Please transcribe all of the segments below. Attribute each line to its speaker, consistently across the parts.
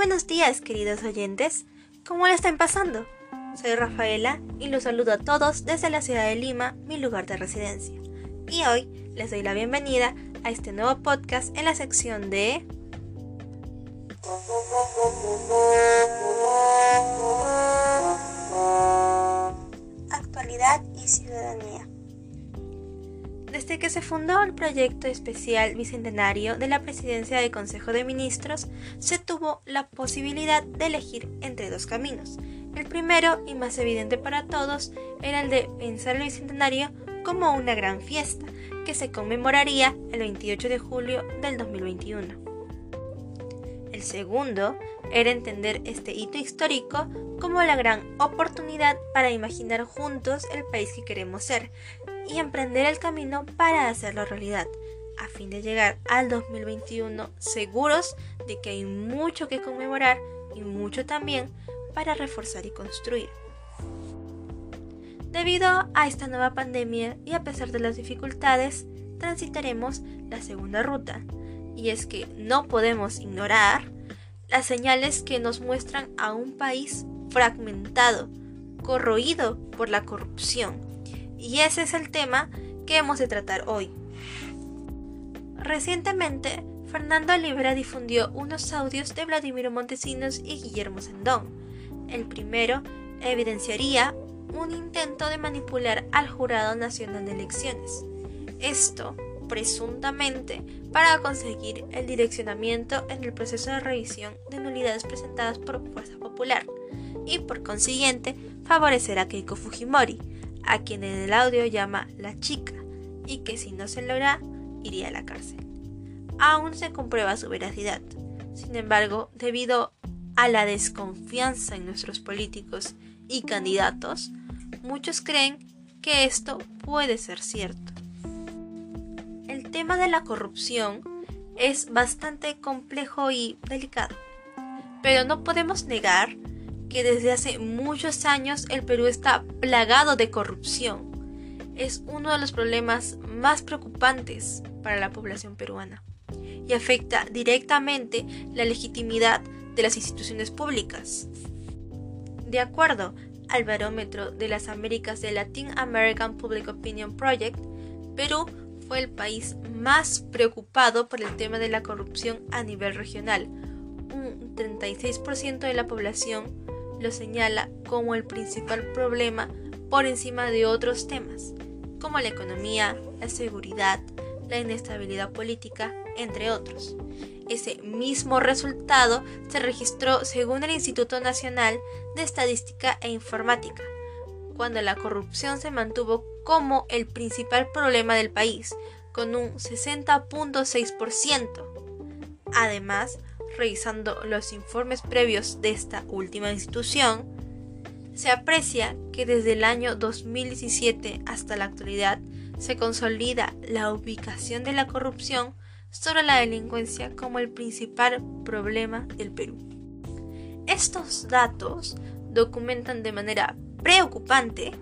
Speaker 1: buenos días, queridos oyentes. ¿Cómo le están pasando? Soy Rafaela y los saludo a todos desde la ciudad de Lima, mi lugar de residencia. Y hoy les doy la bienvenida a este nuevo podcast en la sección de... Actualidad y ciudadanía. Desde que se fundó el proyecto especial bicentenario de la presidencia del Consejo de Ministros, se tuvo la posibilidad de elegir entre dos caminos. El primero y más evidente para todos era el de pensar el bicentenario como una gran fiesta que se conmemoraría el 28 de julio del 2021. El segundo era entender este hito histórico como la gran oportunidad para imaginar juntos el país que queremos ser, y emprender el camino para hacerlo realidad, a fin de llegar al 2021 seguros de que hay mucho que conmemorar y mucho también para reforzar y construir. Debido a esta nueva pandemia y a pesar de las dificultades, transitaremos la segunda ruta, y es que no podemos ignorar las señales que nos muestran a un país fragmentado, corroído por la corrupción, y ese es el tema que hemos de tratar hoy. Recientemente, Fernando Libra difundió unos audios de Vladimiro Montesinos y Guillermo Sendón. El primero evidenciaría un intento de manipular al Jurado Nacional de Elecciones. Esto, presuntamente, para conseguir el direccionamiento en el proceso de revisión de nulidades presentadas por Fuerza Popular y, por consiguiente, favorecer a Keiko Fujimori, a quien en el audio llama la chica y que si no se logra iría a la cárcel. Aún se comprueba su veracidad. Sin embargo, debido a la desconfianza en nuestros políticos y candidatos, muchos creen que esto puede ser cierto. El tema de la corrupción es bastante complejo y delicado, pero no podemos negar que desde hace muchos años el Perú está plagado de corrupción. Es uno de los problemas más preocupantes para la población peruana y afecta directamente la legitimidad de las instituciones públicas. De acuerdo al barómetro de las Américas de Latin American Public Opinion Project, Perú fue el país más preocupado por el tema de la corrupción a nivel regional. Un 36% de la población lo señala como el principal problema por encima de otros temas, como la economía, la seguridad, la inestabilidad política, entre otros. Ese mismo resultado se registró según el Instituto Nacional de Estadística e Informática, cuando la corrupción se mantuvo como el principal problema del país, con un 60.6%. Además, revisando los informes previos de esta última institución, se aprecia que desde el año 2017 hasta la actualidad se consolida la ubicación de la corrupción sobre la delincuencia como el principal problema del Perú. Estos datos documentan de manera preocupante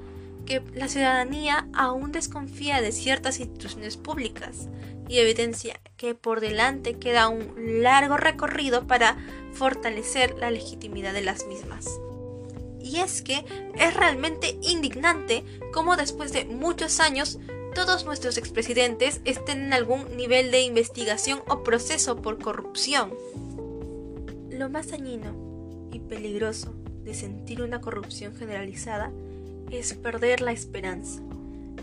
Speaker 1: que la ciudadanía aún desconfía de ciertas instituciones públicas y evidencia que por delante queda un largo recorrido para fortalecer la legitimidad de las mismas. Y es que es realmente indignante cómo después de muchos años todos nuestros expresidentes estén en algún nivel de investigación o proceso por corrupción. Lo más dañino y peligroso de sentir una corrupción generalizada es perder la esperanza,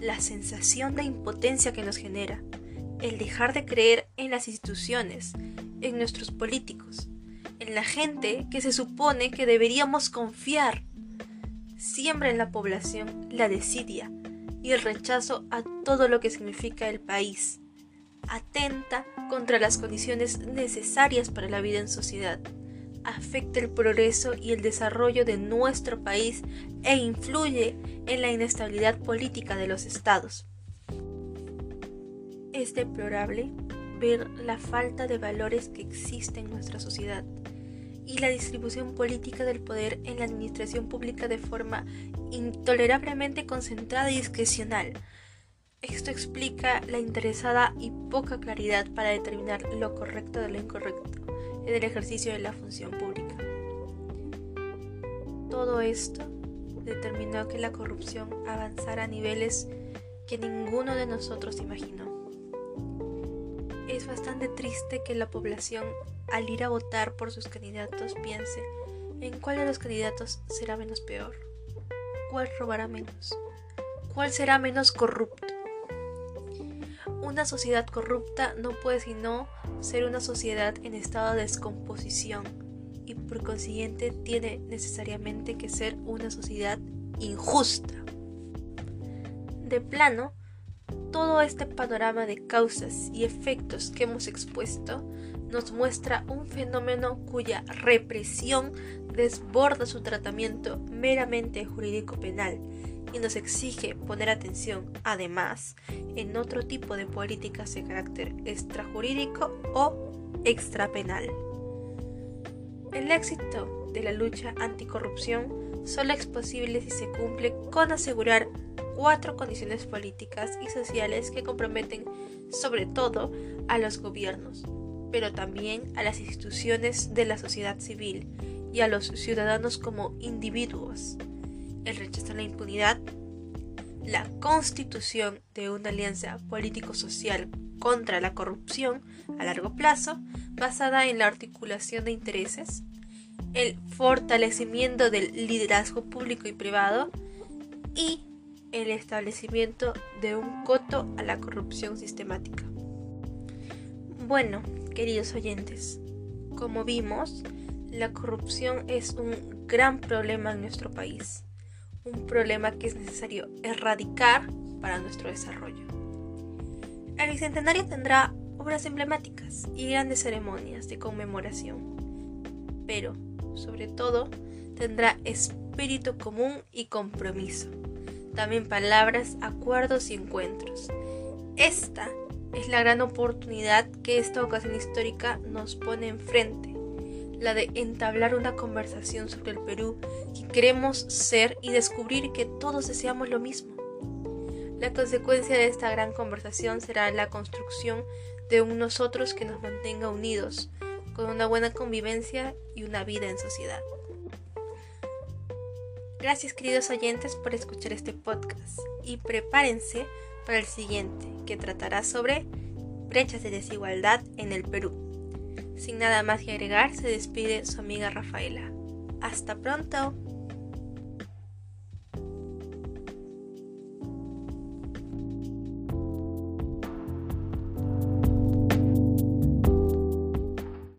Speaker 1: la sensación de impotencia que nos genera, el dejar de creer en las instituciones, en nuestros políticos, en la gente que se supone que deberíamos confiar. Siembra en la población la desidia y el rechazo a todo lo que significa el país. Atenta contra las condiciones necesarias para la vida en sociedad. Afecta el progreso y el desarrollo de nuestro país e influye en la inestabilidad política de los estados. Es deplorable ver la falta de valores que existe en nuestra sociedad y la distribución política del poder en la administración pública de forma intolerablemente concentrada y discrecional. Esto explica la interesada y poca claridad para determinar lo correcto de lo incorrecto, en el ejercicio de la función pública. Todo esto determinó que la corrupción avanzara a niveles que ninguno de nosotros imaginó. Es bastante triste que la población al ir a votar por sus candidatos piense en cuál de los candidatos será menos peor, cuál robará menos, cuál será menos corrupto. Una sociedad corrupta no puede sino ser una sociedad en estado de descomposición y por consiguiente tiene necesariamente que ser una sociedad injusta. De plano, todo este panorama de causas y efectos que hemos expuesto nos muestra un fenómeno cuya represión desborda su tratamiento meramente jurídico penal y nos exige poner atención, además, en otro tipo de políticas de carácter extrajurídico o extrapenal. El éxito de la lucha anticorrupción solo es posible si se cumple con asegurar cuatro condiciones políticas y sociales que comprometen sobre todo a los gobiernos, pero también a las instituciones de la sociedad civil y a los ciudadanos como individuos. El rechazo a la impunidad, la constitución de una alianza político-social contra la corrupción a largo plazo, basada en la articulación de intereses, el fortalecimiento del liderazgo público y privado y el establecimiento de un coto a la corrupción sistemática. Bueno, queridos oyentes, como vimos, la corrupción es un gran problema en nuestro país, un problema que es necesario erradicar para nuestro desarrollo. El Bicentenario tendrá obras emblemáticas y grandes ceremonias de conmemoración, pero, sobre todo, tendrá espíritu común y compromiso también palabras, acuerdos y encuentros. Esta es la gran oportunidad que esta ocasión histórica nos pone enfrente, la de entablar una conversación sobre el Perú que queremos ser y descubrir que todos deseamos lo mismo. La consecuencia de esta gran conversación será la construcción de un nosotros que nos mantenga unidos, con una buena convivencia y una vida en sociedad. Gracias queridos oyentes por escuchar este podcast y prepárense para el siguiente que tratará sobre brechas de desigualdad en el Perú. Sin nada más que agregar, se despide su amiga Rafaela. Hasta pronto.